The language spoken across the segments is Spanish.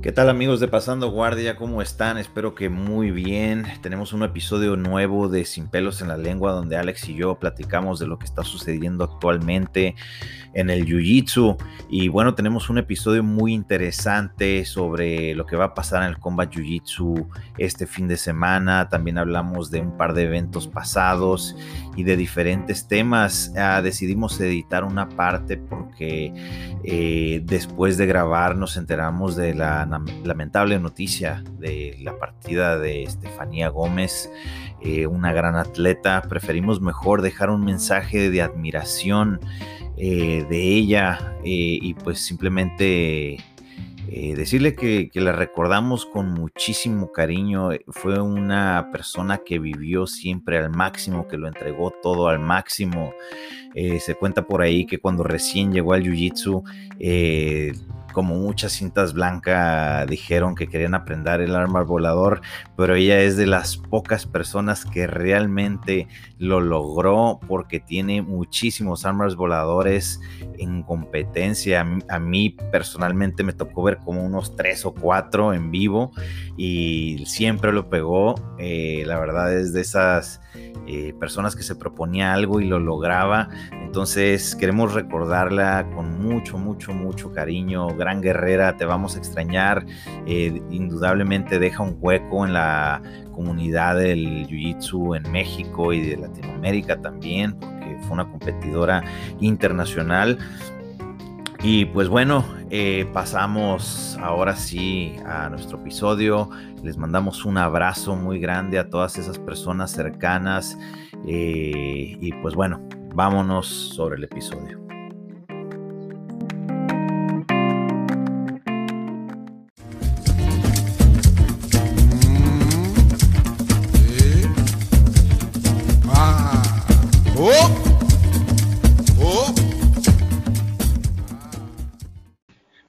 ¿Qué tal amigos de Pasando Guardia? ¿Cómo están? Espero que muy bien. Tenemos un episodio nuevo de Sin pelos en la lengua donde Alex y yo platicamos de lo que está sucediendo actualmente en el Jiu-Jitsu. Y bueno, tenemos un episodio muy interesante sobre lo que va a pasar en el Combat Jiu-Jitsu este fin de semana. También hablamos de un par de eventos pasados y de diferentes temas. Ah, decidimos editar una parte porque eh, después de grabar nos enteramos de la lamentable noticia de la partida de Estefanía Gómez, eh, una gran atleta. Preferimos mejor dejar un mensaje de admiración eh, de ella eh, y pues simplemente decirle que, que, la recordamos con muchísimo cariño. Fue una persona que vivió siempre al máximo, que lo entregó todo al máximo. se cuenta por ahí que cuando recién llegó al Jiu-Jitsu, como muchas cintas blancas dijeron que querían aprender el arma volador, pero ella es de las pocas personas que realmente lo logró porque tiene muchísimos armas voladores en competencia. A mí, personalmente me tocó ver como unos tres o cuatro en vivo y siempre lo pegó. Eh, la verdad es de esas eh, personas que se proponía algo y lo lograba. Entonces queremos recordarla con mucho, mucho, mucho cariño. Gran guerrera, te vamos a extrañar. Eh, indudablemente deja un hueco en la comunidad del Jiu-Jitsu en México y de Latinoamérica también, porque fue una competidora internacional. Y pues bueno, eh, pasamos ahora sí a nuestro episodio. Les mandamos un abrazo muy grande a todas esas personas cercanas. Eh, y pues bueno, vámonos sobre el episodio.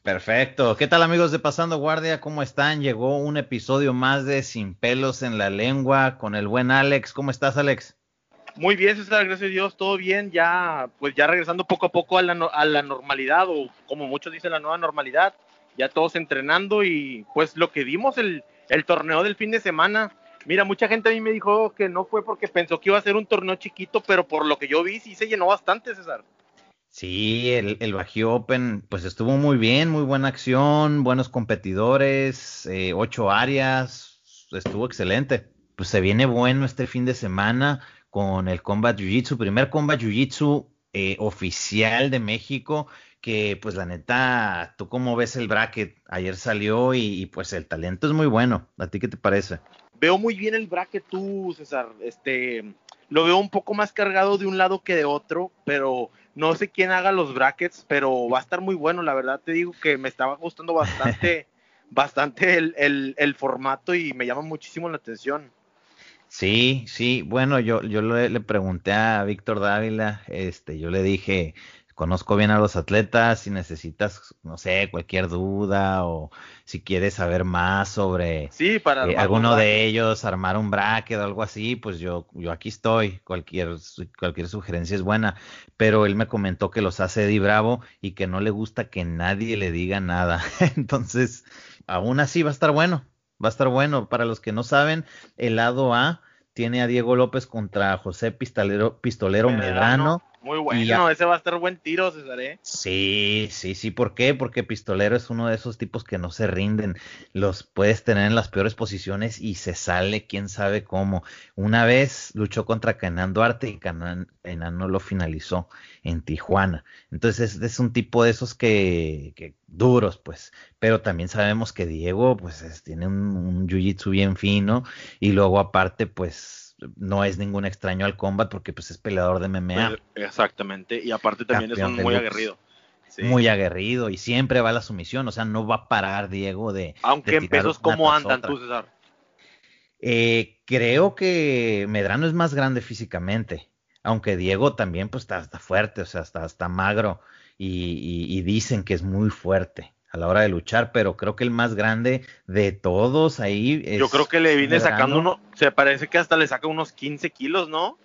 Perfecto. ¿Qué tal amigos de Pasando Guardia? ¿Cómo están? Llegó un episodio más de Sin pelos en la lengua con el buen Alex. ¿Cómo estás, Alex? Muy bien, César, gracias a Dios, todo bien, ya pues ya regresando poco a poco a la, normalidad o como muchos dicen la nueva normalidad, ya todos entrenando y pues lo que vimos el, el torneo del fin de semana, mira, mucha gente a mí me dijo que no fue porque pensó que iba a ser un torneo chiquito, pero por lo que yo vi sí se llenó bastante, César. Sí, el, el Bajío Open, pues estuvo muy bien, muy buena acción, buenos competidores, eh, ocho áreas, estuvo excelente. Pues se viene bueno este fin de semana con el Combat Jiu-Jitsu, primer Combat Jiu-Jitsu eh, oficial de México, que pues la neta, tú cómo ves el bracket, ayer salió y, y, pues el talento es muy bueno. ¿A ti qué te parece? Veo muy bien el bracket tú, César. Este, lo veo un poco más cargado de un lado que de otro, pero no sé quién haga los brackets, pero va a estar muy bueno. La verdad te digo que me estaba gustando bastante, bastante el, el, formato y me llama muchísimo la atención. Sí, sí, bueno, yo, yo le, le pregunté a Víctor Dávila, este, yo le dije, conozco bien a los atletas, si necesitas, no sé, cualquier duda o si quieres saber más sobre sí, para eh, alguno de ellos, armar un bracket o algo así, pues yo, yo aquí estoy, cualquier, cualquier sugerencia es buena, pero él me comentó que los hace Eddie Bravo y que no le gusta que nadie le diga nada, entonces, aún así va a estar bueno, va a estar bueno, para los que no saben, el lado A tiene a Diego López contra José Pistolero, Pistolero Medrano, Medrano muy bueno, ese va a estar buen tiro, César. ¿eh? Sí, sí, sí. ¿Por qué? Porque Pistolero es uno de esos tipos que no se rinden. Los puedes tener en las peores posiciones y se sale quién sabe cómo. Una vez luchó contra Canan Duarte y Canan, no lo finalizó en Tijuana. Entonces es, es un tipo de esos que, que, duros, pues. Pero también sabemos que Diego, pues, es, tiene un, un jiu-jitsu bien fino y luego aparte, pues no es ningún extraño al combat porque pues es peleador de MMA. Pues, exactamente, y aparte también es un muy aguerrido. Muy aguerrido y siempre va a la sumisión, o sea, no va a parar Diego de... Aunque en pesos, ¿cómo andan tú, César? Eh, creo que Medrano es más grande físicamente, aunque Diego también pues está, está fuerte, o sea, está, está magro y, y dicen que es muy fuerte a la hora de luchar, pero creo que el más grande de todos ahí es Yo creo que le viene sacando uno, se parece que hasta le saca unos 15 kilos, ¿no?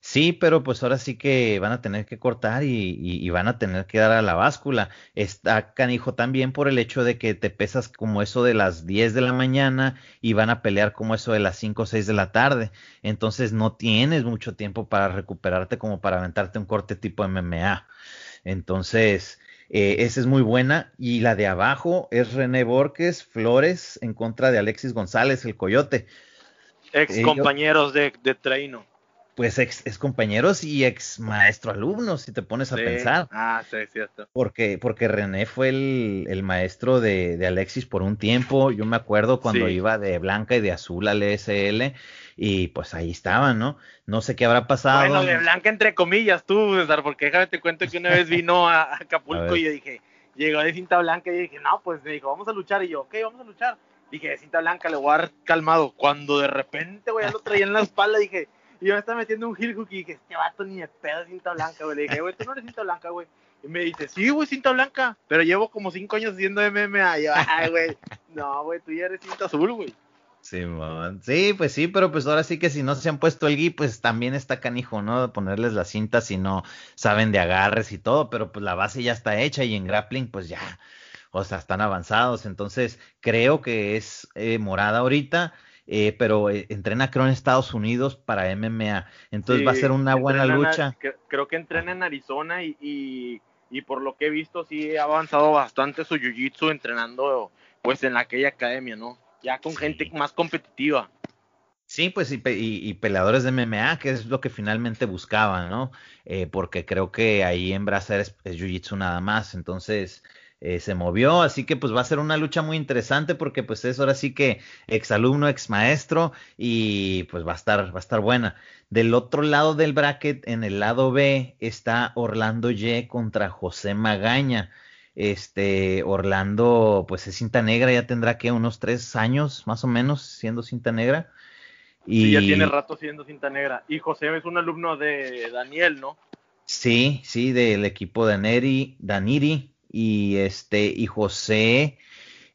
Sí, pero pues ahora sí que van a tener que cortar y, van a tener que dar a la báscula. Está canijo también por el hecho de que te pesas como eso de las 10 de la mañana y van a pelear como eso de las 5 o 6 de la tarde. Entonces no tienes mucho tiempo para recuperarte como para aventarte un corte tipo MMA. Entonces, eh, esa es muy buena. Y la de abajo es René Borges Flores en contra de Alexis González, el Coyote. Ex compañeros de, de Treino pues ex, compañeros y ex maestro alumnos, si te pones a pensar. Ah, sí, cierto. Porque, porque René fue el, maestro de, Alexis por un tiempo. Yo me acuerdo cuando iba de blanca y de azul al ESL, y pues ahí estaban, ¿no? No sé qué habrá pasado. Bueno, de blanca entre comillas, tú, César, porque déjame te cuento que una vez vino a Acapulco y yo dije, llegó de cinta blanca y dije, no, pues me dijo, vamos a luchar. Y yo, ok, vamos a luchar. Dije, de cinta blanca, le voy a dar calmado. Cuando de repente, güey, ya lo traía en la espalda, dije, y yo me estaba metiendo un heel hook y dije, este vato ni de pedo cinta blanca, güey. Le dije, güey, tú no eres cinta blanca, güey. Y me dice, sí, güey, cinta blanca. Pero llevo como cinco años haciendo MMA. Y yo, ay, güey, no, güey, tú ya eres cinta azul, güey. Sí, sí, pues sí, pero pues ahora sí que si no se han puesto el gui, pues también está canijo, ¿no? Ponerles las cintas si no saben de agarres y todo, pero pues la base ya está hecha y en grappling, pues ya, o sea, están avanzados. Entonces, creo que es eh, morada ahorita eh, pero eh, entrena creo en Estados Unidos para MMA, entonces va a ser una buena lucha. creo que entrena en Arizona y, y, por lo que he visto sí ha avanzado bastante su jiu-jitsu entrenando pues en aquella academia, ¿no? Ya con gente más competitiva. Sí, pues y, y, peleadores de MMA, que es lo que finalmente buscaban, ¿no? Eh, porque creo que ahí en Brasil es, es jiu-jitsu nada más, entonces eh, se movió, así que pues va a ser una lucha muy interesante porque pues es ahora sí que ex alumno, ex maestro y pues va a estar, va a estar buena. Del otro lado del bracket, en el lado B, está Orlando Y contra José Magaña. Este, Orlando, pues es cinta negra, ya tendrá que unos tres años más o menos siendo cinta negra. Y ya tiene rato siendo cinta negra. Y José es un alumno de Daniel, ¿no? Sí, sí, del equipo de Neri, Daniri y este y José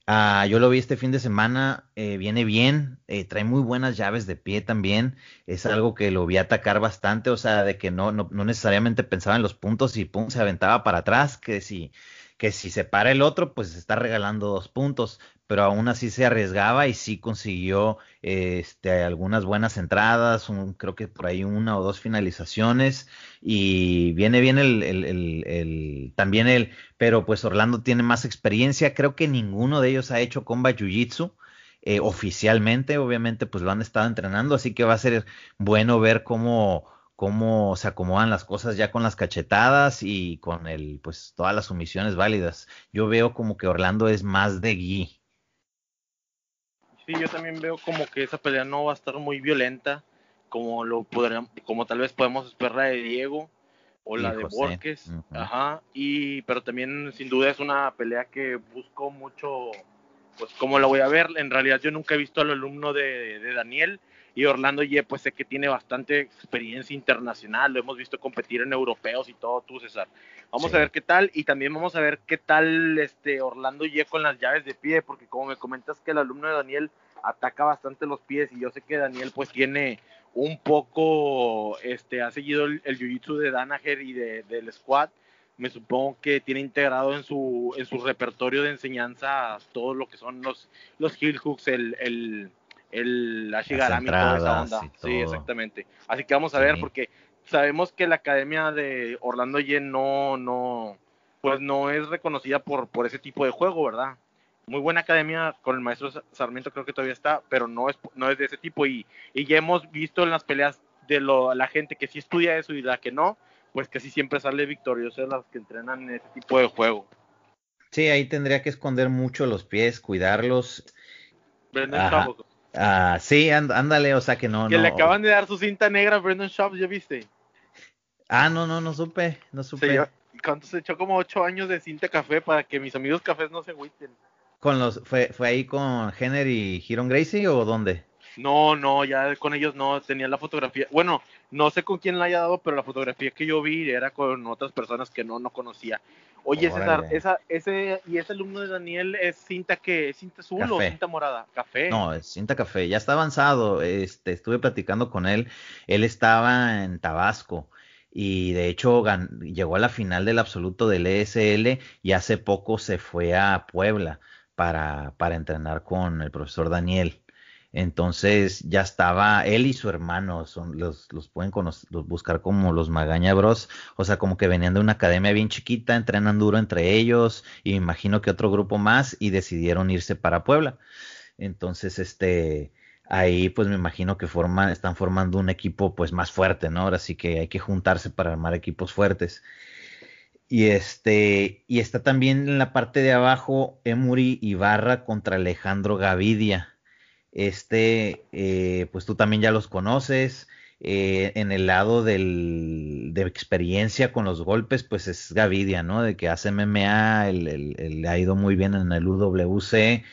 ah, yo lo vi este fin de semana, eh, viene bien, eh, trae muy buenas llaves de pie también, es algo que lo vi atacar bastante, o sea, de que no, no, no necesariamente pensaba en los puntos y pum, se aventaba para atrás, que si, que si se para el otro, pues está regalando dos puntos, pero aún así se arriesgaba y sí consiguió este, algunas buenas entradas, creo que por ahí una o dos finalizaciones y viene bien el, también el, pero pues Orlando tiene más experiencia, creo que ninguno de ellos ha hecho comba jiu-jitsu. Eh, oficialmente, obviamente, pues lo han estado entrenando, así que va a ser bueno ver cómo, cómo se acomodan las cosas ya con las cachetadas y con el, pues todas las sumisiones válidas. Yo veo como que Orlando es más de gui Sí, yo también veo como que esa pelea no va a estar muy violenta, como lo podrían, como tal vez podemos esperar de Diego o la de Borges, ajá, y pero también sin duda es una pelea que busco mucho, pues cómo la voy a ver. En realidad yo nunca he visto al alumno de, de Daniel y Orlando Ye pues sé que tiene bastante experiencia internacional, lo hemos visto competir en europeos y todo, tú César. Vamos a ver qué tal y también vamos a ver qué tal este Orlando Ye con las llaves de pie, porque como me comentas que el alumno de Daniel ataca bastante los pies y yo sé que Daniel pues tiene un poco, este, ha seguido el, jiu-jitsu de Danaher y de, del squad, me supongo que tiene integrado en su, en su repertorio de enseñanza todo lo que son los, los heel hooks, el, el el Ashigarami, toda esa onda. Sí, exactamente. Así que vamos a ver, porque sabemos que la academia de Orlando Yen no, no, pues no es reconocida por, por ese tipo de juego, ¿verdad? Muy buena academia con el maestro Sarmiento creo que todavía está, pero no es, no es de ese tipo y, y ya hemos visto en las peleas de lo, la gente que sí estudia eso y la que no, pues que sí siempre sale victoriosa las que entrenan en ese tipo de juego. Sí, ahí tendría que esconder mucho los pies, cuidarlos. Ah, sí, ándale, o sea que no. Que le acaban de dar su cinta negra a Brendan Shops, ¿ya viste? Ah, no, no, no supe, no supe. ¿Cuánto se echó como ocho años de cinta café para que mis amigos cafés no se agüiten? Con los, fue, fue ahí con Henry y Hiron Gracie o dónde? No, no, ya con ellos no, tenía la fotografía. Bueno, no sé con quién la haya dado, pero la fotografía que yo vi era con otras personas que no, no conocía. Oye, César, esa, ese, y ese alumno de Daniel es cinta que, cinta azul o cinta morada, café. No, es cinta café, ya está avanzado, este, estuve platicando con él, él estaba en Tabasco y de hecho llegó a la final del absoluto del ESL y hace poco se fue a Puebla para, para entrenar con el profesor Daniel. Entonces ya estaba él y su hermano, son, los, los pueden buscar como los Magaña Bros. O sea, como que venían de una academia bien chiquita, entrenan duro entre ellos, y me imagino que otro grupo más, y decidieron irse para Puebla. Entonces, este, ahí pues me imagino que forman, están formando un equipo pues más fuerte, ¿no? Ahora sí que hay que juntarse para armar equipos fuertes. Y este, y está también en la parte de abajo Emuri Ibarra contra Alejandro Gavidia este, eh, pues tú también ya los conoces. Eh, en el lado del, de experiencia con los golpes, pues es Gavidia, ¿no? De que hace MMA, le ha ido muy bien en el UWC,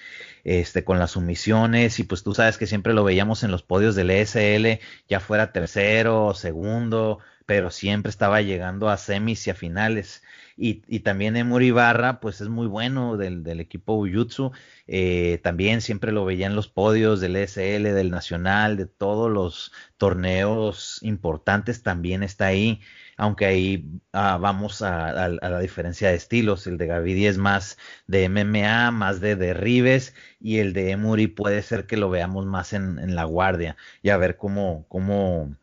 este, con las sumisiones, y pues tú sabes que siempre lo veíamos en los podios del ESL, ya fuera tercero o segundo, pero siempre estaba llegando a semis y a finales. Y, también Emory Barra, pues es muy bueno del, equipo Ujutsu. Eh, también siempre lo veía en los podios del ESL, del Nacional, de todos los torneos importantes, también está ahí. Aunque ahí ah, vamos a, la diferencia de estilos. El de Gavidi es más de MMA, más de derribes, y el de Emory puede ser que lo veamos más en, la guardia. Y a ver cómo, cómo,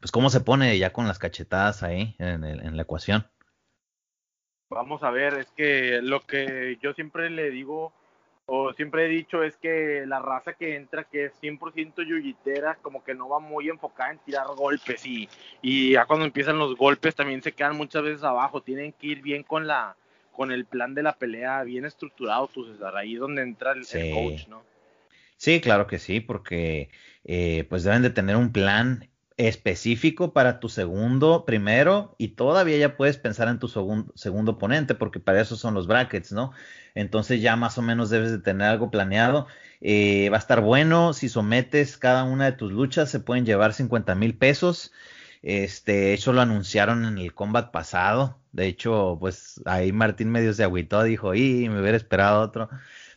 pues cómo se pone ya con las cachetadas ahí en la ecuación. Vamos a ver, es que lo que yo siempre le digo o siempre he dicho es que la raza que entra, que es 100% yuyitera, como que no va muy enfocada en tirar golpes y, y ya cuando empiezan los golpes también se quedan muchas veces abajo, tienen que ir bien con la con el plan de la pelea bien estructurado, tú César, ahí donde entra el, coach, ¿no? Sí, claro que sí, porque eh, pues deben de tener un plan específico para tu segundo, primero, y todavía ya puedes pensar en tu segundo, oponente, porque para eso son los brackets, ¿no? Entonces ya más o menos debes de tener algo planeado. Eh, va a estar bueno, si sometes cada una de tus luchas, se pueden llevar 50 mil pesos. Este, eso lo anunciaron en el combat pasado. De hecho, pues ahí Martín medio se agüitó, dijo, y me hubiera esperado otro.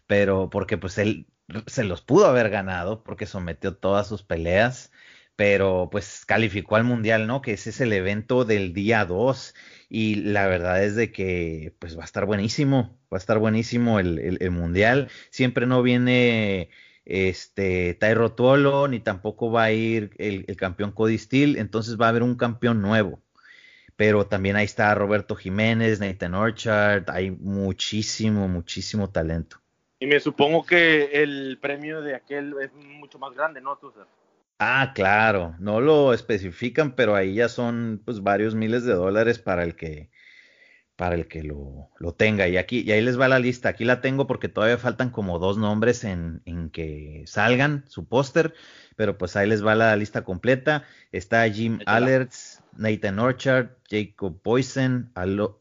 Pero porque pues él se los pudo haber ganado porque sometió todas sus peleas pero pues calificó al mundial, ¿no? Que ese es el evento del día 2 y la verdad es de que pues va a estar buenísimo, va a estar buenísimo el, mundial. Siempre no viene este Tairo Tuolo ni tampoco va a ir el, campeón Cody Steele, entonces va a haber un campeón nuevo. Pero también ahí está Roberto Jiménez, Nathan Orchard, hay muchísimo, muchísimo talento. Y me supongo que el premio de aquel es mucho más grande, ¿no? Ah, claro, no lo especifican, pero ahí ya son pues varios miles de dólares para el que para el que lo, lo tenga. Y aquí, y ahí les va la lista. Aquí la tengo porque todavía faltan como dos nombres en, en que salgan su póster, pero pues ahí les va la lista completa. Está Jim Alerts, Nathan Orchard, Jacob Boysen,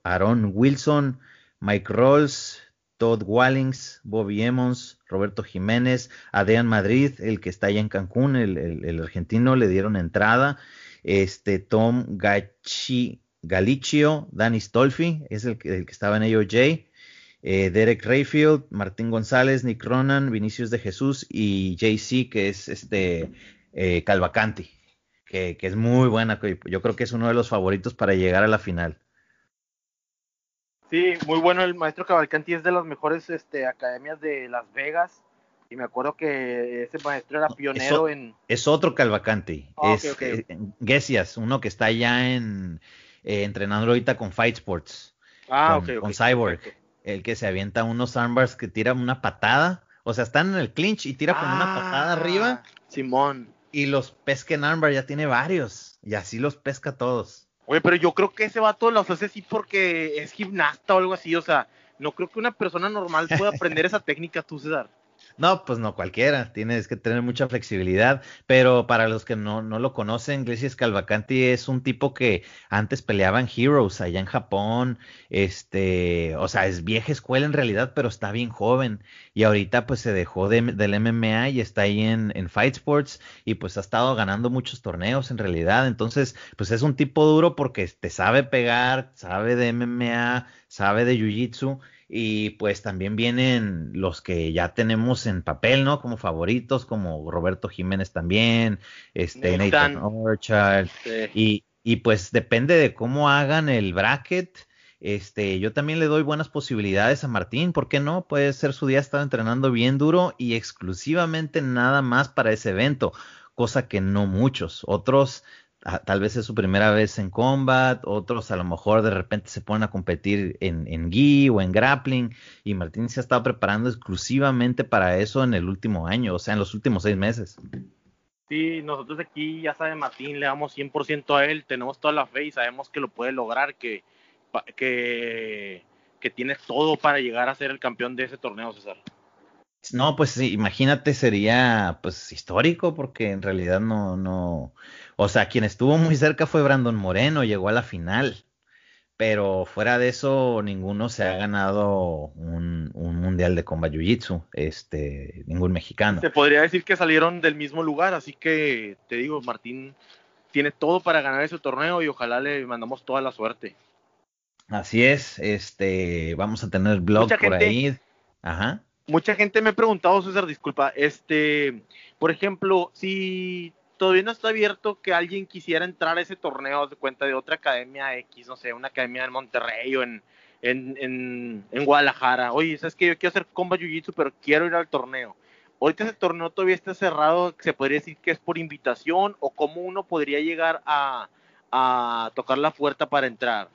Aaron Wilson, Mike Rolls, Todd Wallings, Bobby Emmons, Roberto Jiménez, Adrián Madrid, el que está allá en Cancún, el, argentino, le dieron entrada. Este Tom Gachi, Galicio, Danny Stolfi, es el que, estaba en AOJ. Eh, Derek Rayfield, Martín González, Nick Ronan, Vinicius de Jesús y JC, que es este eh, Calvacanti, que, que es muy buena. Yo creo que es uno de los favoritos para llegar a la final. Sí, muy bueno. El maestro Cavalcanti es de las mejores este, academias de Las Vegas. Y me acuerdo que ese maestro era pionero en. Es otro Calvacanti. Ah, es okay, eh, uno que está allá en eh, entrenando ahorita con Fight Sports. Ah, con, con Cyborg. El que se avienta unos armbars que tira una patada. O sea, están en el clinch y tira con una patada ah, arriba. Simón. Y los pesca en armbar ya tiene varios. Y así los pesca todos. Oye, pero yo creo que ese vato los hace así porque es gimnasta o algo así, o sea, no creo que una persona normal pueda aprender esa técnica, tú, César. No, pues no cualquiera, tienes que tener mucha flexibilidad, pero para los que no, no lo conocen, Iglesias Calvacanti es un tipo que antes peleaba en Heroes allá en Japón, este, o sea, es vieja escuela en realidad, pero está bien joven y ahorita pues se dejó del MMA y está ahí en, en Fight Sports y pues ha estado ganando muchos torneos en realidad, entonces pues es un tipo duro porque te sabe pegar, sabe de MMA, sabe de Jiu-Jitsu y pues también vienen los que ya tenemos en papel, ¿no? Como favoritos, como Roberto Jiménez también, este Nathan, Orchard. Y, y pues depende de cómo hagan el bracket. Este, yo también le doy buenas posibilidades a Martín, ¿por qué no? Puede ser su día estar entrenando bien duro y exclusivamente nada más para ese evento, cosa que no muchos. Otros tal vez es su primera vez en combat, otros a lo mejor de repente se ponen a competir en, en gi o en grappling, y Martín se ha estado preparando exclusivamente para eso en el último año, o sea, en los últimos seis meses. Sí, nosotros aquí, ya sabe Martín, le damos 100% a él, tenemos toda la fe y sabemos que lo puede lograr, que, que, que tiene todo para llegar a ser el campeón de ese torneo, César. No, pues sí, imagínate, sería pues histórico, porque en realidad no, no, o sea, quien estuvo muy cerca fue Brandon Moreno, llegó a la final. Pero fuera de eso, ninguno se ha ganado un, mundial de combat jiu-jitsu, este, ningún mexicano. Se podría decir que salieron del mismo lugar, así que te digo, Martín tiene todo para ganar ese torneo y ojalá le mandamos toda la suerte. Así es, este, vamos a tener blog por ahí. Ajá. Mucha gente me ha preguntado, César, disculpa, este, por ejemplo, si todavía no está abierto que alguien quisiera entrar a ese torneo de cuenta de otra academia X, no sé, una academia en Monterrey o en, en, en, Guadalajara. Oye, ¿sabes que Yo quiero hacer comba jiu-jitsu, pero quiero ir al torneo. Ahorita ese torneo todavía está cerrado, se podría decir que es por invitación o cómo uno podría llegar a, a tocar la puerta para entrar.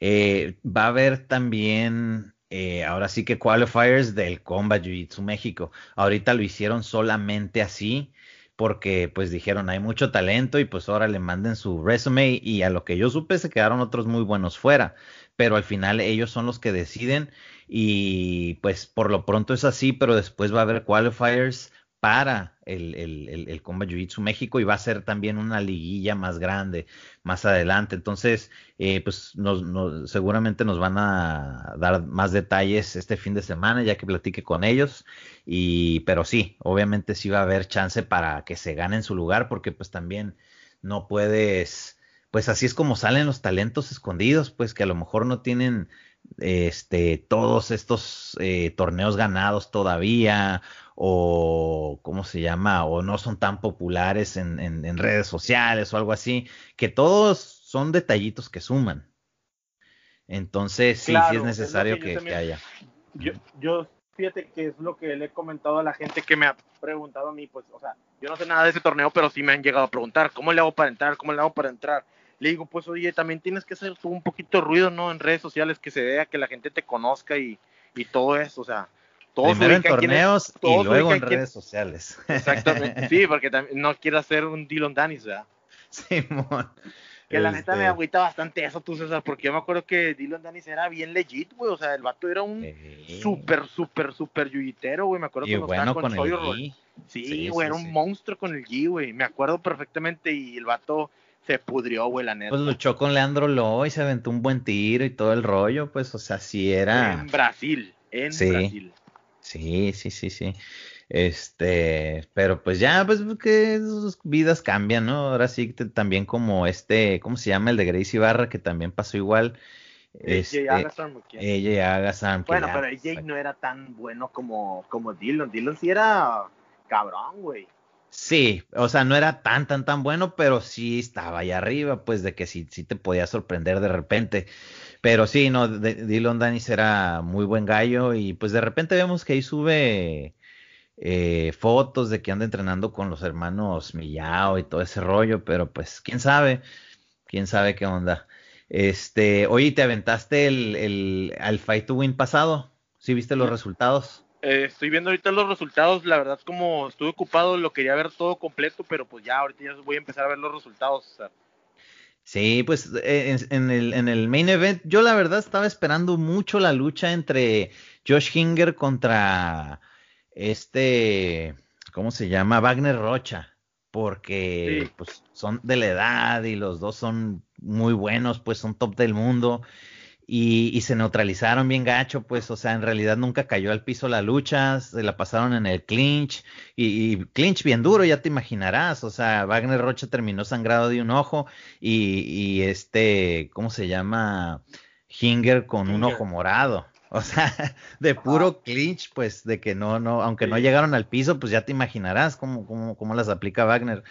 Eh, va a haber también eh, ahora sí que qualifiers del Combat Jiu-Jitsu México. Ahorita lo hicieron solamente así porque pues dijeron hay mucho talento y pues ahora le manden su resume y a lo que yo supe se quedaron otros muy buenos fuera, pero al final ellos son los que deciden y pues por lo pronto es así, pero después va a haber qualifiers para el, el, el, Combat Jiu-Jitsu México y va a ser también una liguilla más grande más adelante. Entonces, eh, pues nos, seguramente nos van a dar más detalles este fin de semana ya que platique con ellos. Y, pero sí, obviamente sí va a haber chance para que se ganen su lugar porque pues también no puedes, pues así es como salen los talentos escondidos, pues que a lo mejor no tienen este, todos estos eh, torneos ganados todavía o cómo se llama o no son tan populares en, en, redes sociales o algo así que todos son detallitos que suman. Entonces sí sí es necesario que, haya. yo, yo fíjate que es lo que le he comentado a la gente que me ha preguntado a mí pues o sea yo no sé nada de ese torneo pero sí me han llegado a preguntar cómo le hago para entrar cómo le hago para entrar le digo, pues oye, también tienes que hacer un poquito de ruido, ¿no? En redes sociales, que se vea, que la gente te conozca y, y todo eso, o sea, todos Primero en torneos y luego en redes sociales. Exactamente, sí, porque también no quiero hacer un Dylan Danis, ¿verdad? Simón. Que la neta me este agüita bastante eso, tú, César, porque yo me acuerdo que Dylan Danis era bien legit, güey. O sea, el vato era un súper, súper, súper yuyitero, güey. Me acuerdo que bueno con, el G. Sí, güey, era un monstruo con el G, güey. Me acuerdo perfectamente y el vato se pudrió, güey, la neta. Pues luchó con Leandro Lo y se aventó un buen tiro y todo el rollo, pues, o sea, sí era. En Brasil, en Brasil. Sí, sí, sí, sí. Este, pero pues ya, pues que sus vidas cambian, ¿no? Ahora sí también como este, ¿cómo se llama? El de Gracie Barra, que también pasó igual. Este, ella Agassan. Bueno, pero AJ no era tan bueno como, como Dylan. Dylan sí era cabrón, güey. Sí, o sea, no era tan, tan, tan bueno, pero sí estaba ahí arriba, pues de que sí, sí te podía sorprender de repente. Pero sí, no, Dylan Danis era muy buen gallo y pues de repente vemos que ahí sube eh, fotos de que anda entrenando con los hermanos Millao y todo ese rollo, pero pues quién sabe, quién sabe qué onda. Este, oye, ¿te aventaste el, el al Fight to Win pasado? ¿Sí viste los resultados? Eh, estoy viendo ahorita los resultados, la verdad como estuve ocupado lo quería ver todo completo, pero pues ya ahorita ya voy a empezar a ver los resultados. Sí, pues eh, en, el, en el main event yo la verdad estaba esperando mucho la lucha entre Josh Hinger contra este, ¿cómo se llama? Wagner Rocha, porque pues son de la edad y los dos son muy buenos, pues son top del mundo. Y, se neutralizaron bien gacho, pues, o sea, en realidad nunca cayó al piso la lucha, se la pasaron en el clinch, y, clinch bien duro, ya te imaginarás, o sea, Wagner Rocha terminó sangrado de un ojo, y, y este, ¿cómo se llama? Hinger con un ojo morado. O sea, de puro clinch, pues, de que no, no, aunque no llegaron al piso, pues ya te imaginarás cómo, cómo, cómo las aplica Wagner.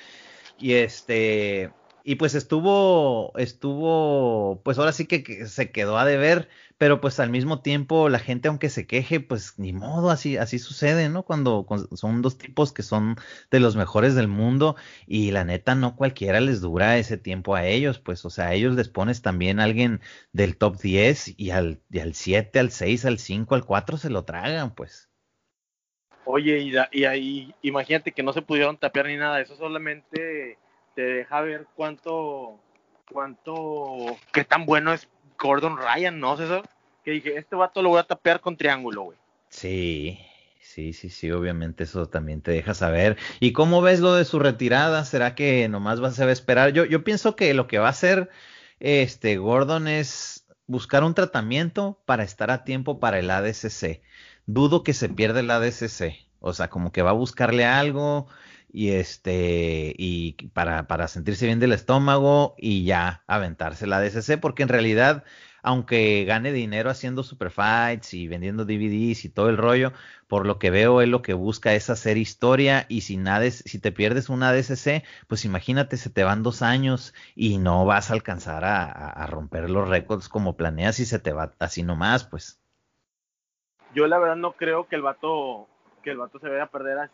Y este, y pues estuvo, estuvo, pues ahora sí que, se quedó a deber, pero pues al mismo tiempo la gente aunque se queje, pues ni modo, así, así sucede, ¿no? Cuando, son dos tipos que son de los mejores del mundo y la neta no cualquiera les dura ese tiempo a ellos, pues o sea, a ellos les pones también alguien del top 10 y al, y al 7, al 6, al 5, al 4 se lo tragan, pues. Oye, y, y ahí, imagínate que no se pudieron tapear ni nada, eso solamente te deja ver cuánto, cuánto, qué tan bueno es Gordon Ryan, ¿no, César? Que dije, este vato lo voy a tapear con triángulo, güey. Sí, sí, sí, sí, obviamente eso también te deja saber. ¿Y cómo ves lo de su retirada? ¿Será que nomás va a esperar? Yo, yo pienso que lo que va a hacer este Gordon es buscar un tratamiento para estar a tiempo para el ADCC. Dudo que se pierda el ADCC. O sea, como que va a buscarle algo, y este y para, para sentirse bien del estómago y ya aventarse la DSC porque en realidad aunque gane dinero haciendo super fights y vendiendo DVDs y todo el rollo, por lo que veo él lo que busca es hacer historia y si nada si te pierdes una DSC, pues imagínate se te van dos años y no vas a alcanzar a, a romper los récords como planeas y se te va así nomás, pues. Yo la verdad no creo que el vato que el vato se vaya a perder a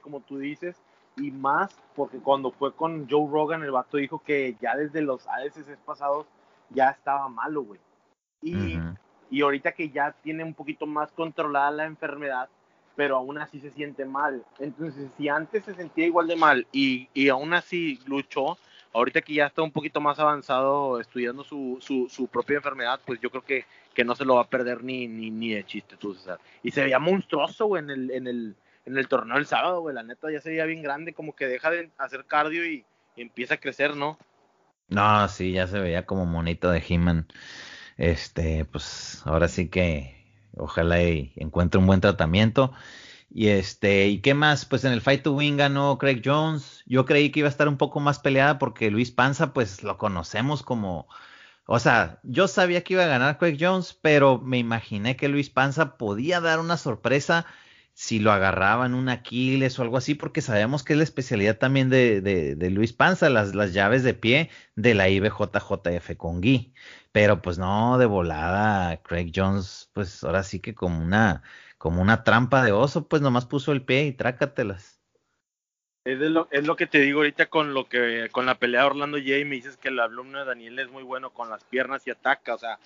como tú dices y más porque cuando fue con Joe Rogan, el vato dijo que ya desde los ADCs pasados ya estaba malo, güey. Y, y ahorita que ya tiene un poquito más controlada la enfermedad, pero aún así se siente mal. Entonces, si antes se sentía igual de mal y, y aún así luchó, ahorita que ya está un poquito más avanzado estudiando su, su, su propia enfermedad, pues yo creo que, que no se lo va a perder ni, ni, ni de chiste, tú, César. Y se veía monstruoso, güey, en el, en el, en el torneo del sábado, güey. La neta ya sería bien grande, como que deja de hacer cardio y, empieza a crecer, ¿no? No, sí, ya se veía como monito de He-Man. Este, pues ahora sí que ojalá y encuentre un buen tratamiento. Y este, ¿y qué más? Pues en el Fight to Win ganó Craig Jones. Yo creí que iba a estar un poco más peleada porque Luis Panza, pues lo conocemos como. O sea, yo sabía que iba a ganar Craig Jones, pero me imaginé que Luis Panza podía dar una sorpresa si lo agarraban un Aquiles o algo así, porque sabemos que es la especialidad también de, de, Luis Panza, las, las, llaves de pie de la IBJJF con Gui. Pero pues no, de volada, Craig Jones, pues ahora sí que como una, como una trampa de oso, pues nomás puso el pie y trácatelas. Es, lo, es lo que te digo ahorita con lo que con la pelea de Orlando J. Me dices que el alumno de Daniel es muy bueno con las piernas y ataca. O sea,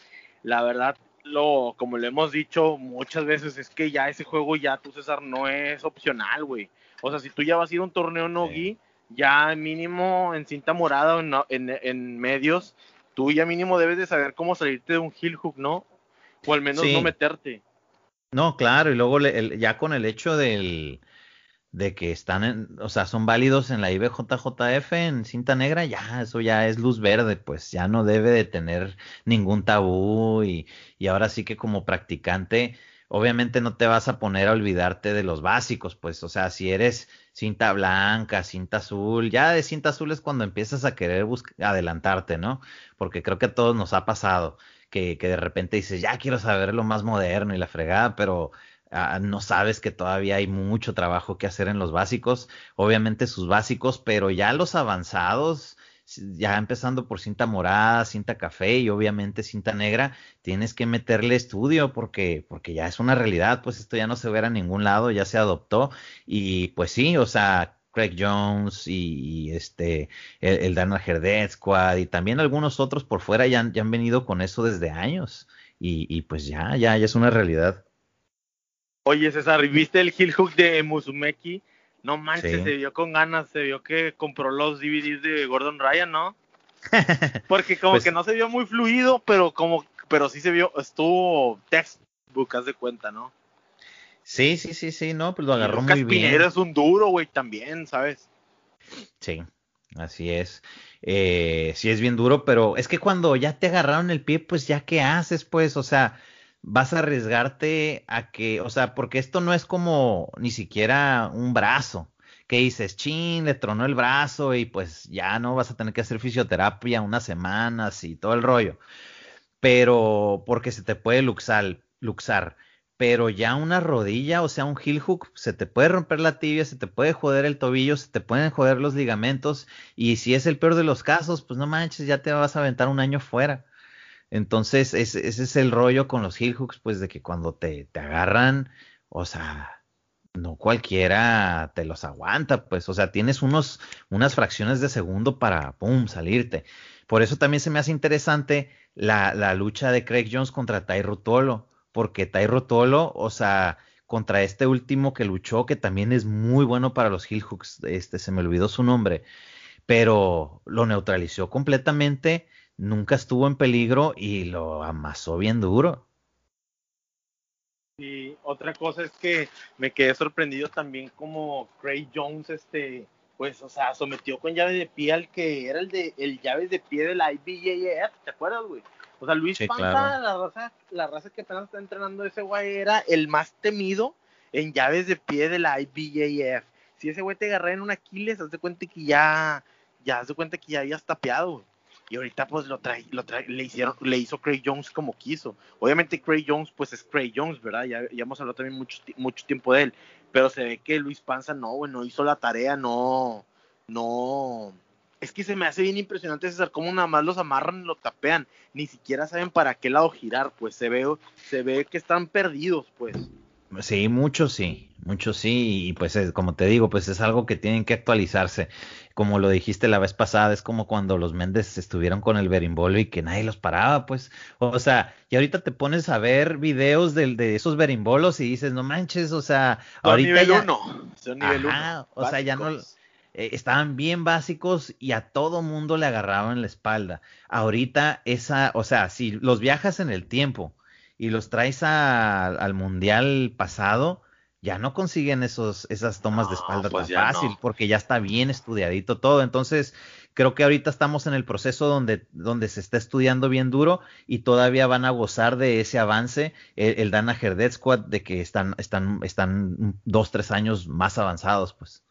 la verdad, lo, como le hemos dicho muchas veces, es que ya ese juego ya, tú César, no es opcional, güey. O sea, si tú ya vas a ir a un torneo Nogi, ya mínimo en cinta morada o en, en, medios, tú ya mínimo debes de saber cómo salirte de un heel hook, ¿no? O al menos no meterte. No, claro, y luego ya con el hecho del, de que están, en, o sea, son válidos en la IBJJF en cinta negra, ya, eso ya es luz verde, pues ya no debe de tener ningún tabú y, y ahora sí que como practicante, obviamente no te vas a poner a olvidarte de los básicos, pues, o sea, si eres cinta blanca, cinta azul, ya de cinta azul es cuando empiezas a querer adelantarte, ¿no? Porque creo que a todos nos ha pasado que, que de repente dices, ya quiero saber lo más moderno y la fregada, pero Ah, no sabes que todavía hay mucho trabajo que hacer en los básicos, obviamente sus básicos, pero ya los avanzados, ya empezando por cinta morada, cinta café y obviamente cinta negra, tienes que meterle estudio porque, porque ya es una realidad, pues esto ya no se ve a ningún lado, ya se adoptó y pues sí, o sea, Craig Jones y, este el, el Daniel Herdet Squad y también algunos otros por fuera ya, han venido con eso desde años y, y pues ya, ya, ya es una realidad. Oye, César, ¿viste el heel hook de Musumeki? No manches, se vio con ganas, se vio que compró los DVDs de Gordon Ryan, ¿no? Porque como pues que no se vio muy fluido, pero como, pero sí se vio, estuvo textbook, haz de cuenta, ¿no? Sí, sí, sí, sí, no, pues lo agarró muy bien. Pinero es un duro, güey, también, ¿sabes? Sí, así es. Eh, sí es bien duro, pero es que cuando ya te agarraron el pie, pues ya qué haces, pues, o sea, vas a arriesgarte a que, o sea, porque esto no es como ni siquiera un brazo, que dices, chin, le tronó el brazo y pues ya no vas a tener que hacer fisioterapia unas semanas y todo el rollo, pero porque se te puede luxar, luxar pero ya una rodilla, o sea, un heel hook, se te puede romper la tibia, se te puede joder el tobillo, se te pueden joder los ligamentos, y si es el peor de los casos, pues no manches, ya te vas a aventar un año fuera. Entonces, ese, es el rollo con los heel hooks, pues de que cuando te, te agarran, o sea, no cualquiera te los aguanta, pues, o sea, tienes unos, unas fracciones de segundo para, pum, salirte. Por eso también se me hace interesante la, la lucha de Craig Jones contra Ty Rutolo porque Tyro Tolo, o sea, contra este último que luchó, que también es muy bueno para los Hill Hooks, este, se me olvidó su nombre, pero lo neutralizó completamente, nunca estuvo en peligro y lo amasó bien duro. Y otra cosa es que me quedé sorprendido también como Craig Jones, este, pues, o sea, sometió con llave de pie al que era el de el llave de pie de la IBJF, ¿te acuerdas, güey? O sea, Luis Panza, la, raza, la raza que apenas está entrenando ese güey era el más temido en llaves de pie de la IBJF. Si ese güey te agarra en un Aquiles, haz de cuenta que ya, ya haz de cuenta que ya habías tapeado, Y ahorita pues lo trae, lo trae, le hicieron, le hizo Craig Jones como quiso. Obviamente Craig Jones pues es Craig Jones, ¿verdad? Ya, ya hemos hablado también mucho, mucho tiempo de él. Pero se ve que Luis Panza no, hizo la tarea, no, no, es que se me hace bien impresionante, César, cómo nada más los amarran y lo tapean. Ni siquiera saben para qué lado girar, pues se ve, se ve que están perdidos, pues. Sí, muchos sí, muchos sí, y pues como te digo, pues es algo que tienen que actualizarse. Como lo dijiste la vez pasada, es como cuando los Méndez estuvieron con el berimbolo y que nadie los paraba, pues. O sea, y ahorita te pones a ver videos de, de esos berimbolos y dices, no manches, o sea, ahorita. Nivel uno. Son nivel uno. O sea, ya no eh, estaban bien básicos y a todo mundo le agarraban la espalda. Ahorita esa, o sea, si los viajas en el tiempo y los traes al mundial pasado, ya no consiguen esos, esas tomas de espalda pues tan fácil, porque ya está bien estudiadito todo. Entonces, creo que ahorita estamos en el proceso donde, donde se está estudiando bien duro y todavía van a gozar de ese avance, el, el Dana Herdet Squad, de que están, están, están dos, tres años más avanzados, pues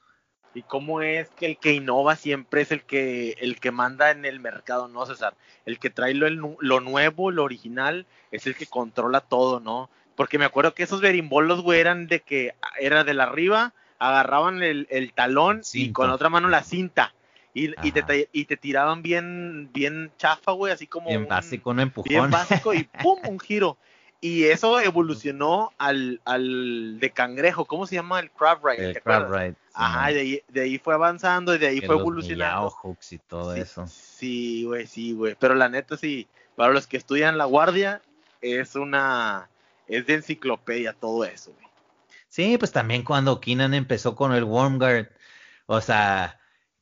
y cómo es que el que innova siempre es el que el que manda en el mercado, ¿no, César? El que trae lo, lo nuevo, lo original, es el que controla todo, ¿no? Porque me acuerdo que esos berimbolos, güey, eran de que era de la arriba, agarraban el, talón y con otra mano la cinta. Y, y, te, y, te, tiraban bien, bien chafa, güey, así como. Bien básico, un empujón. Bien básico y ¡pum! un giro. Y eso evolucionó al, al de cangrejo, ¿cómo se llama? El crab ride. El crab ride. Ajá, de ahí, de ahí, fue avanzando y de ahí fue evolucionando. hooks y todo eso. Sí, güey, sí, güey. Pero la neta, sí, para los que estudian la guardia, es una. Es de enciclopedia todo eso, güey. Sí, pues también cuando Keenan empezó con el Warm Guard, o sea,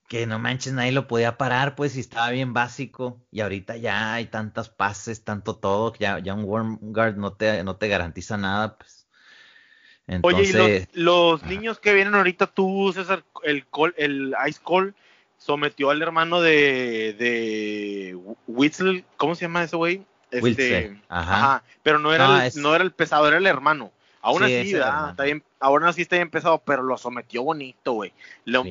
que no manches, nadie lo podía parar, pues, y estaba bien básico. Y ahorita ya hay tantas pases, tanto todo, que ya, ya un warm guard no te, no te garantiza nada, pues. Entonces, Oye, y los, niños que vienen ahorita, tú, César, el, el Ice Call sometió al hermano de, de Witzel, ¿cómo se llama ese güey? Este, ajá. Pero no era, no era el pesado, era el hermano. Aún así, está bien, aún así está bien pesado, pero lo sometió bonito, güey. Lo,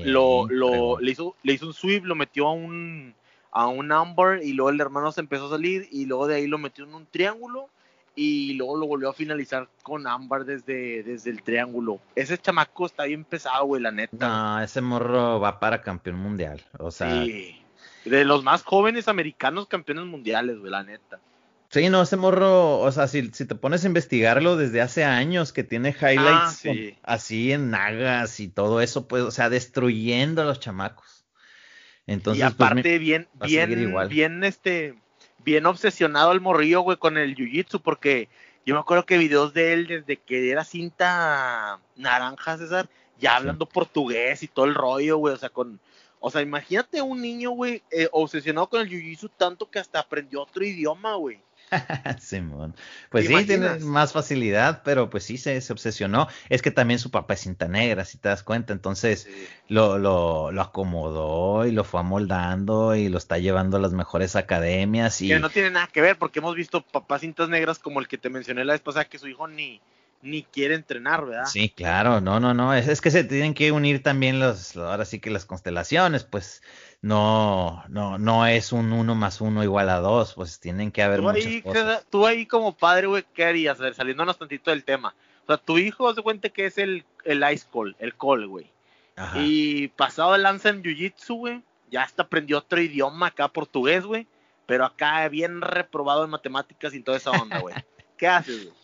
lo, le, hizo, le hizo un sweep, lo metió a un, a un amber y luego el hermano se empezó a salir y luego de ahí lo metió en un triángulo y luego lo volvió a finalizar con ámbar desde, desde el triángulo. Ese chamaco está bien pesado, güey, la neta. No, ese morro va para campeón mundial, o sea. Sí, de los más jóvenes americanos campeones mundiales, güey, la neta. Sí, no, ese morro, o sea, si, te pones a investigarlo desde hace años que tiene highlights ah, así en nagas y todo eso, pues, o sea, destruyendo a los chamacos. Entonces, y pues, aparte, bien, bien, bien, este, bien obsesionado el morrillo, güey, con el jiu-jitsu, porque yo me acuerdo que videos de él desde que era cinta naranja, César, ya hablando portugués y todo el rollo, güey, o sea, con, o sea, imagínate un niño, güey, eh, obsesionado con el jiu-jitsu tanto que hasta aprendió otro idioma, güey. Simón. Pues sí, tiene más facilidad, pero pues sí se, obsesionó. Es que también su papá es cinta negra, si te das cuenta. Entonces lo, lo, lo, acomodó y lo fue amoldando y lo está llevando a las mejores academias. Y... Que no tiene nada que ver, porque hemos visto papás cintas negras como el que te mencioné la vez pasada, que su hijo ni, ni quiere entrenar, ¿verdad? Sí, claro, no, no, no. Es, es que se tienen que unir también los, ahora sí que las constelaciones, pues no, no, no es un uno más uno igual a dos, pues tienen que haber tú muchas ahí, cosas. Tú ahí como padre, güey, ¿qué harías? A ver, saliéndonos tantito del tema. O sea, tu hijo se cuenta que es el, el ice call, el call, güey. Y pasado el lanza en jiu-jitsu, güey, ya hasta aprendió otro idioma acá, portugués, güey. Pero acá bien reprobado en matemáticas y toda esa onda, güey. ¿Qué haces, güey?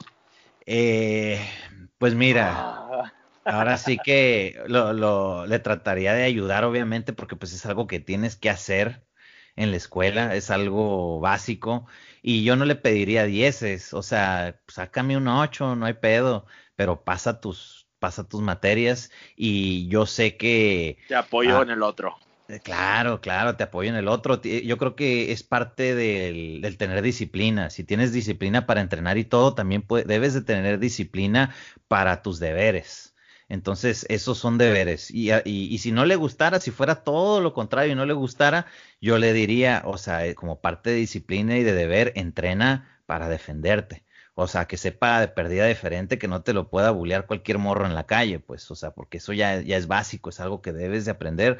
Eh, pues mira, ah. Ahora sí que lo, lo, le trataría de ayudar, obviamente, porque pues es algo que tienes que hacer en la escuela, es algo básico, y yo no le pediría dieces, o sea, sácame un ocho, no hay pedo, pero pasa tus, pasa tus materias, y yo sé que... Te apoyo ah, en el otro. Eh, claro, claro, te apoyo en el otro. Yo creo que es parte del, del tener disciplina. Si tienes disciplina para entrenar y todo, también debes de tener disciplina para tus deberes. Entonces, esos son deberes. Y, y, si no le gustara, si fuera todo lo contrario y no le gustara, yo le diría, o sea, eh, como parte de disciplina y de deber, entrena para defenderte. O sea, que sepa de pérdida diferente, que no te lo pueda bullear cualquier morro en la calle, pues, o sea, porque eso ya, ya es básico, es algo que debes de aprender,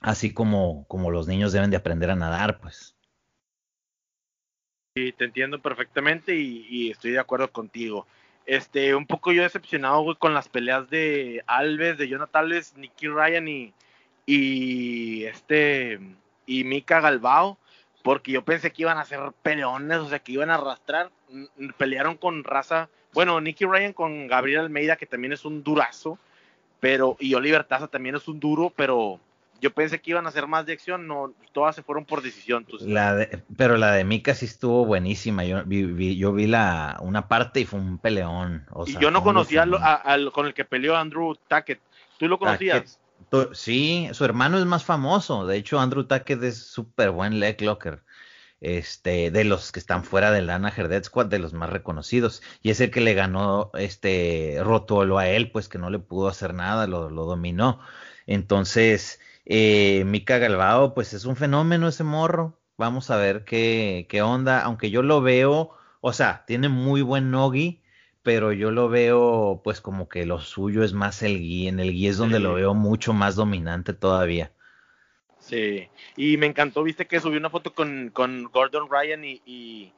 así como, como los niños deben de aprender a nadar, pues. Sí, te entiendo perfectamente y estoy de acuerdo contigo. Este, un poco yo decepcionado, con las peleas de Alves, de Jonathan Nicky Ryan y, y este, y Mika Galbao, porque yo pensé que iban a ser peleones, o sea, que iban a arrastrar. Pelearon con raza, bueno, Nicky Ryan con Gabriel Almeida, que también es un durazo, pero, y Oliver Taza también es un duro, pero yo pensé que iban a ser más de acción, no, todas se fueron por decisión. La pero la de Mika sí estuvo buenísima. Yo vi, yo vi la una parte y fue un peleón. y yo no conocía al, con el que peleó Andrew Tackett. ¿Tú lo conocías? sí, su hermano es más famoso. De hecho, Andrew Tackett es súper buen leg locker. Este, de los que están fuera del Anaheim Dead Squad, de los más reconocidos. Y es el que le ganó este Rotolo a él, pues que no le pudo hacer nada, lo, lo dominó. Entonces, eh, Mika Galvao, pues es un fenómeno ese morro. Vamos a ver qué, qué onda. Aunque yo lo veo, o sea, tiene muy buen nogi, pero yo lo veo pues como que lo suyo es más el gui. En el gui es donde lo veo mucho más dominante todavía. Sí, y me encantó, viste que subió una foto con, con Gordon Ryan y, y,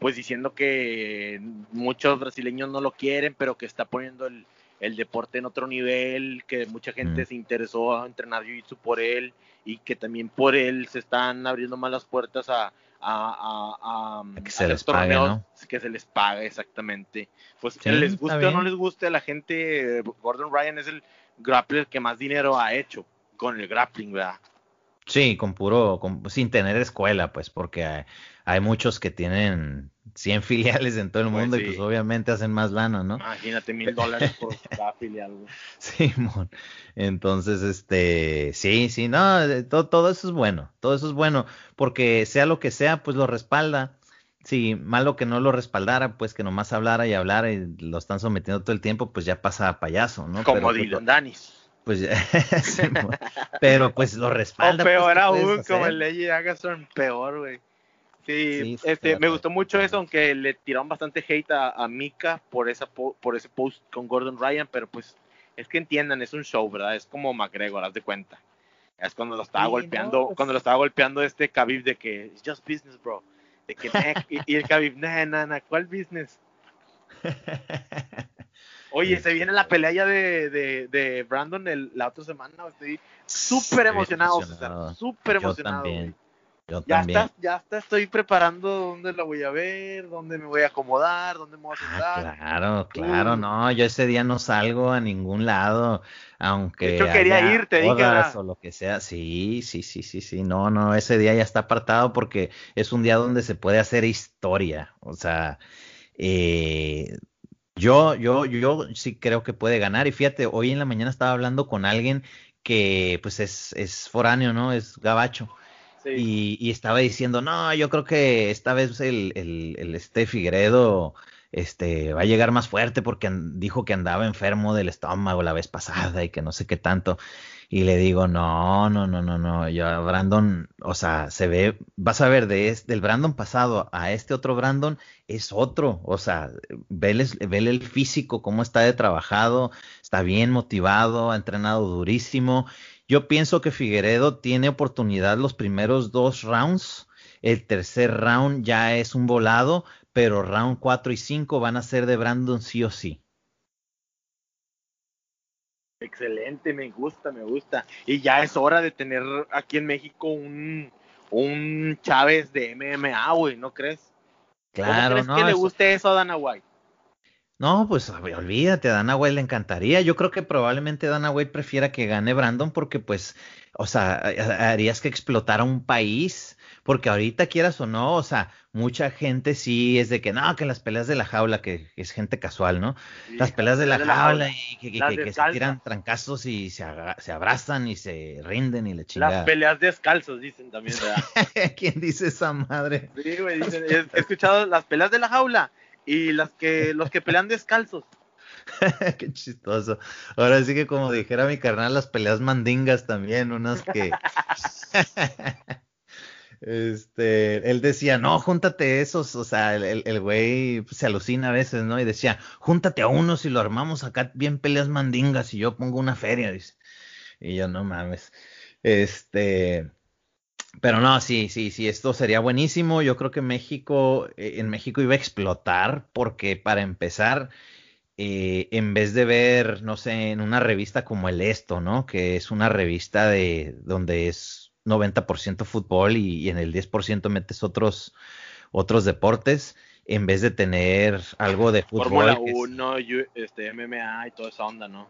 pues diciendo que muchos brasileños no lo quieren, pero que está poniendo el, el deporte en otro nivel, que mucha gente se interesó a entrenar jiu-jitsu por él y que también por él se están abriendo más las puertas a, a, que se les torneos que se les pague exactamente. Pues les guste o no les guste a la gente, Gordon Ryan es el grappler que más dinero ha hecho con el grappling, ¿verdad? Sí, con puro, sin tener escuela, pues, porque hay muchos que tienen 100 filiales en todo el pues mundo y pues obviamente hacen más lana, ¿no? Imagínate mil dólares por cada filial. Sí, entonces, este, sí, sí, no, todo, todo eso es bueno, todo eso es bueno, porque sea lo que sea, pues lo respalda. Sí, malo que no lo respaldara, pues que nomás hablara y hablara y lo están sometiendo todo el tiempo, pues ya pasa a payaso, ¿no? Como pues, Dylan Danis. Pues, pero pues lo respalda. O pues, peor aún, como el Lady Agason, peor, güey. Sí, este, me gustó mucho eso, aunque le tiraron bastante hate a, Mika por, esa por ese post con Gordon Ryan, pero pues es que entiendan, es un show, ¿verdad? Es como McGregor, haz de cuenta. Es cuando lo estaba golpeando, pues cuando lo estaba golpeando este Khabib de que it's just business, bro. De que, y, el Khabib, nah, nah, nah, ¿cuál business? Oye, se viene la pelea ya de, de, de Brandon el, la otra semana. Estoy súper emocionado, súper emocionado. Yo ya Está, ya está, estoy preparando dónde la voy a ver, dónde me voy a acomodar, dónde me voy a ah, sentar. claro, claro, no, yo ese día no salgo a ningún lado, aunque. Yo quería ir, te dije. O lo que sea, sí, sí, sí, sí, sí, no, no, ese día ya está apartado porque es un día donde se puede hacer historia, o sea, eh, yo, yo, yo sí creo que puede ganar y fíjate, hoy en la mañana estaba hablando con alguien que pues es, es foráneo, ¿no? Es gabacho Y, estaba diciendo, no, yo creo que esta vez el, el, el este Figueredo este, va a llegar más fuerte porque dijo que andaba enfermo del estómago la vez pasada y que no sé qué tanto. Y le digo, no, no, no, no, no, yo Brandon, o sea, se ve, vas a ver, de del Brandon pasado a este otro Brandon es otro, o sea, vele, vele el físico, cómo está de trabajado, está bien motivado, ha entrenado durísimo. Yo pienso que Figueredo tiene oportunidad los primeros dos rounds, el tercer round ya es un volado, pero round 4 y 5 van a ser de Brandon sí o sí. Excelente, me gusta, me gusta. Y ya es hora de tener aquí en México un, un Chávez de MMA, güey, ¿no crees? Claro, ¿Cómo crees que le guste eso a Dana White? No, pues olvídate, a Dana White le encantaría. Yo creo que probablemente Dana White prefiera que gane Brandon porque, pues, o sea, harías que explotara un país porque ahorita quieras o no, o sea, mucha gente sí es de que no, que las peleas de la jaula, que es gente casual, ¿no? las peleas de la, jaula, y que, se tiran trancazos y se, se, abrazan y se rinden y le chingan. Las peleas descalzos, dicen también, ¿verdad? ¿Quién dice esa madre? Sí, güey, dicen, he, escuchado las peleas de la jaula y las que, los que pelean descalzos. Qué chistoso. Ahora sí que como dijera mi carnal, las peleas mandingas también, unas que... Este, él decía, no, júntate esos, o sea, el, güey se alucina a veces, ¿no? Y decía, júntate a unos y lo armamos acá bien peleas mandingas y yo pongo una feria, dice. Y yo, no mames. Este, pero no, sí, sí, sí, esto sería buenísimo. Yo creo que México, eh, en México iba a explotar porque para empezar, eh, en vez de ver, no sé, en una revista como el Esto, ¿no? Que es una revista de donde es 90% fútbol y, en el 10% metes otros, otros deportes en vez de tener algo de fútbol. Fórmula 1, este, MMA y toda esa onda, ¿no?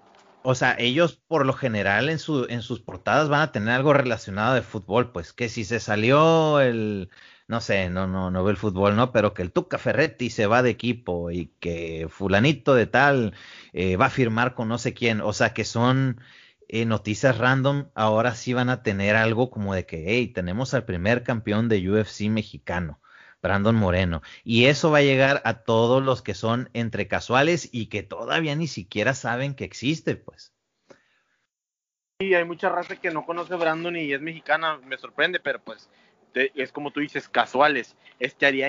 O sea, ellos por lo general en, su, en sus portadas van a tener algo relacionado de fútbol, pues que si se salió el, no sé, no, no, no ve el fútbol, ¿no? Pero que el Tuca Ferretti se va de equipo y que fulanito de tal eh, va a firmar con no sé quién, o sea, que son eh, noticias random ahora sí van a tener algo como de que, hey, tenemos al primer campeón de UFC mexicano, Brandon Moreno. Y eso va a llegar a todos los que son entre casuales y que todavía ni siquiera saben que existe, pues. Sí, hay mucha raza que no conoce Brandon y es mexicana, me sorprende, pero pues es como tú dices, casuales. Estaría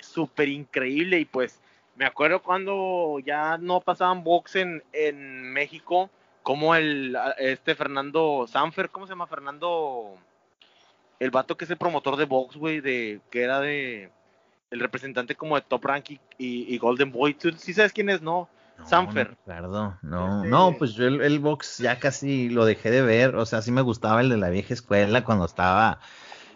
súper increíble y pues me acuerdo cuando ya no pasaban box en, en México como el, este Fernando Sanfer, ¿cómo se llama? Fernando, el vato que es el promotor de box, güey, de, que era de, el representante como de Top Rank y, Golden Boy, ¿tú sí sabes quién es, no? Sanfer. No, no, este no, pues yo el, box ya casi lo dejé de ver, o sea, sí me gustaba el de la vieja escuela cuando estaba,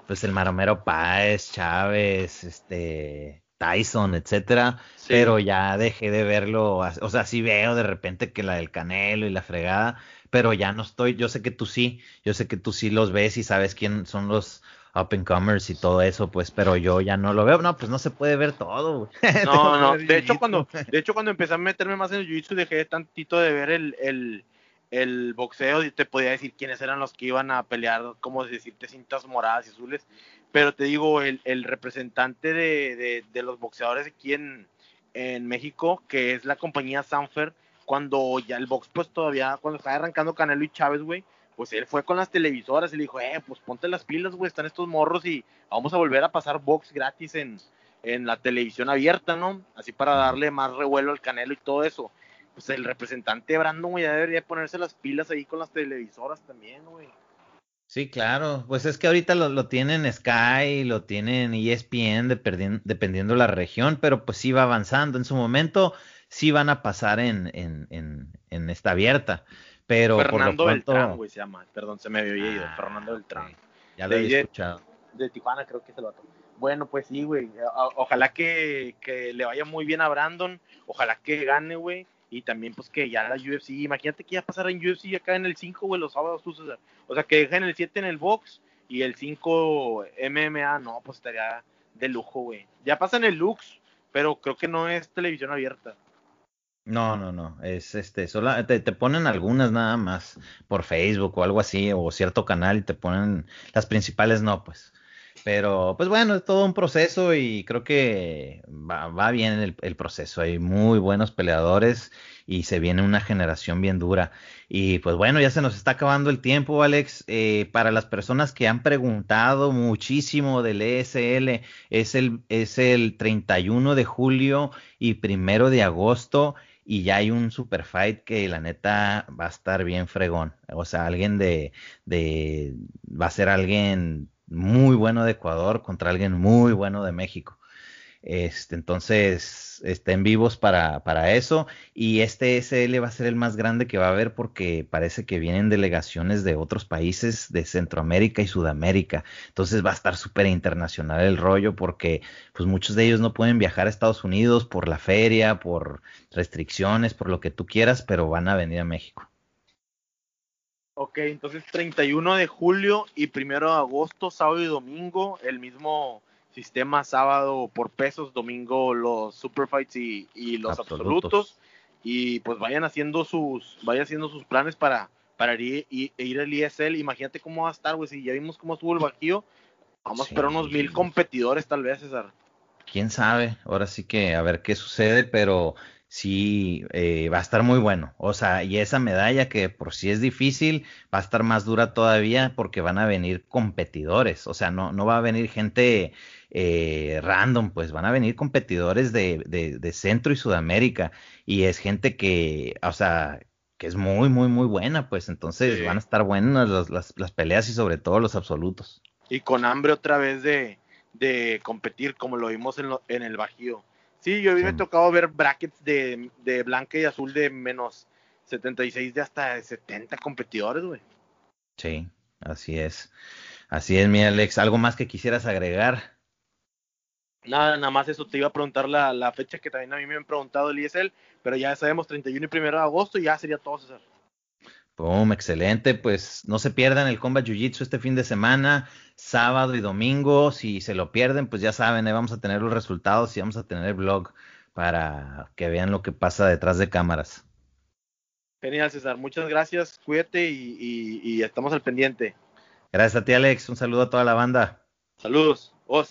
pues el Maromero Páez, Chávez, este, Tyson, etcétera, pero ya dejé de verlo, o sea, sí veo de repente que la del Canelo y la fregada, pero ya no estoy, yo sé que tú sí, yo sé que tú sí los ves y sabes quién son los up and comers y todo eso, pues, pero yo ya no lo veo, no, pues no se puede ver todo. no, no, de hecho cuando, de hecho cuando empecé a meterme más en el jiu-jitsu dejé tantito de ver el, el, el boxeo y te podía decir quiénes eran los que iban a pelear, como decirte cintas moradas y azules, pero te digo, el, el representante de, de, los boxeadores aquí en, en México, que es la compañía Sanfer, cuando ya el box, pues todavía, cuando estaba arrancando Canelo y Chávez, güey, pues él fue con las televisoras y le dijo, eh, pues ponte las pilas, güey, están estos morros y vamos a volver a pasar box gratis en, en la televisión abierta, ¿no? Así para darle más revuelo al Canelo y todo eso. Pues el representante Brandon, güey, ya debería ponerse las pilas ahí con las televisoras también, güey. Sí, claro. Pues es que ahorita lo, lo tienen Sky, lo tienen ESPN, dependiendo, de la región, pero pues va avanzando. En su momento sí van a pasar en, en, en, en esta abierta. Pero Fernando por lo pronto... güey, se llama. Perdón, se me había oído. Ah, Fernando Beltrán. Ya lo he escuchado. De Tijuana creo que es el otro. Bueno, pues sí, güey. Ojalá que, que le vaya muy bien a Brandon. Ojalá que gane, güey y también pues que ya la UFC, imagínate que ya pasara en UFC acá en el 5, güey, los sábados, o sea, que dejen el 7 en el box y el 5 MMA, no, pues estaría de lujo, güey. Ya pasa en el Lux, pero creo que no es televisión abierta. No, no, no. Es este, solo te, ponen algunas nada más por Facebook o algo así, o cierto canal y te ponen las principales no, pues. Pero, pues bueno, es todo un proceso y creo que va, bien el, el, proceso. Hay muy buenos peleadores y se viene una generación bien dura. Y pues bueno, ya se nos está acabando el tiempo, Alex. Eh, para las personas que han preguntado muchísimo del ESL, es el, es el 31 de julio y primero de agosto y ya hay un super fight que la neta va a estar bien fregón. O sea, alguien de, de va a ser alguien muy bueno de Ecuador contra alguien muy bueno de México. Este, entonces, estén vivos para, para eso. Y este SL va a ser el más grande que va a haber porque parece que vienen delegaciones de otros países de Centroamérica y Sudamérica. Entonces va a estar súper internacional el rollo porque pues muchos de ellos no pueden viajar a Estados Unidos por la feria, por restricciones, por lo que tú quieras, pero van a venir a México. Ok, entonces 31 de julio y 1 de agosto, sábado y domingo, el mismo sistema sábado por pesos, domingo los superfights y, y los absolutos. Y pues vayan haciendo sus, vayan haciendo sus planes para, para ir, ir, al ISL. Imagínate cómo va a estar, güey. Si ya vimos cómo estuvo el Bajío, vamos a esperar unos mil competidores tal vez, César. Quién sabe, ahora sí que a ver qué sucede, pero sí eh, va a estar muy bueno. O sea, y esa medalla que por si es difícil, va a estar más dura todavía porque van a venir competidores. O sea, no, no va a venir gente eh, random, pues van a venir competidores de, de, Centro y Sudamérica. Y es gente que, o sea, que es muy, muy, muy buena, pues entonces van a estar buenas las, las, peleas y sobre todo los absolutos. Y con hambre otra vez de, de competir, como lo vimos en, en el Bajío. Sí, yo me he tocado ver brackets de, de blanca y azul de menos 76 de hasta 70 competidores, güey. Sí, así es. Así es, mi Alex. ¿Algo más que quisieras agregar? Nada, nada más eso. Te iba a preguntar la, la fecha que también a mí me han preguntado el ISL, pero ya sabemos 31 y 1 de agosto y ya sería todo, César. Boom, excelente. Pues no se pierdan el Combat Jiu Jitsu este fin de semana, sábado y domingo. Si se lo pierden, pues ya saben, ahí vamos a tener los resultados y vamos a tener el blog para que vean lo que pasa detrás de cámaras. Genial, César. Muchas gracias. Cuídate y, estamos al pendiente. Gracias a ti, Alex. Un saludo a toda la banda. Saludos. Os.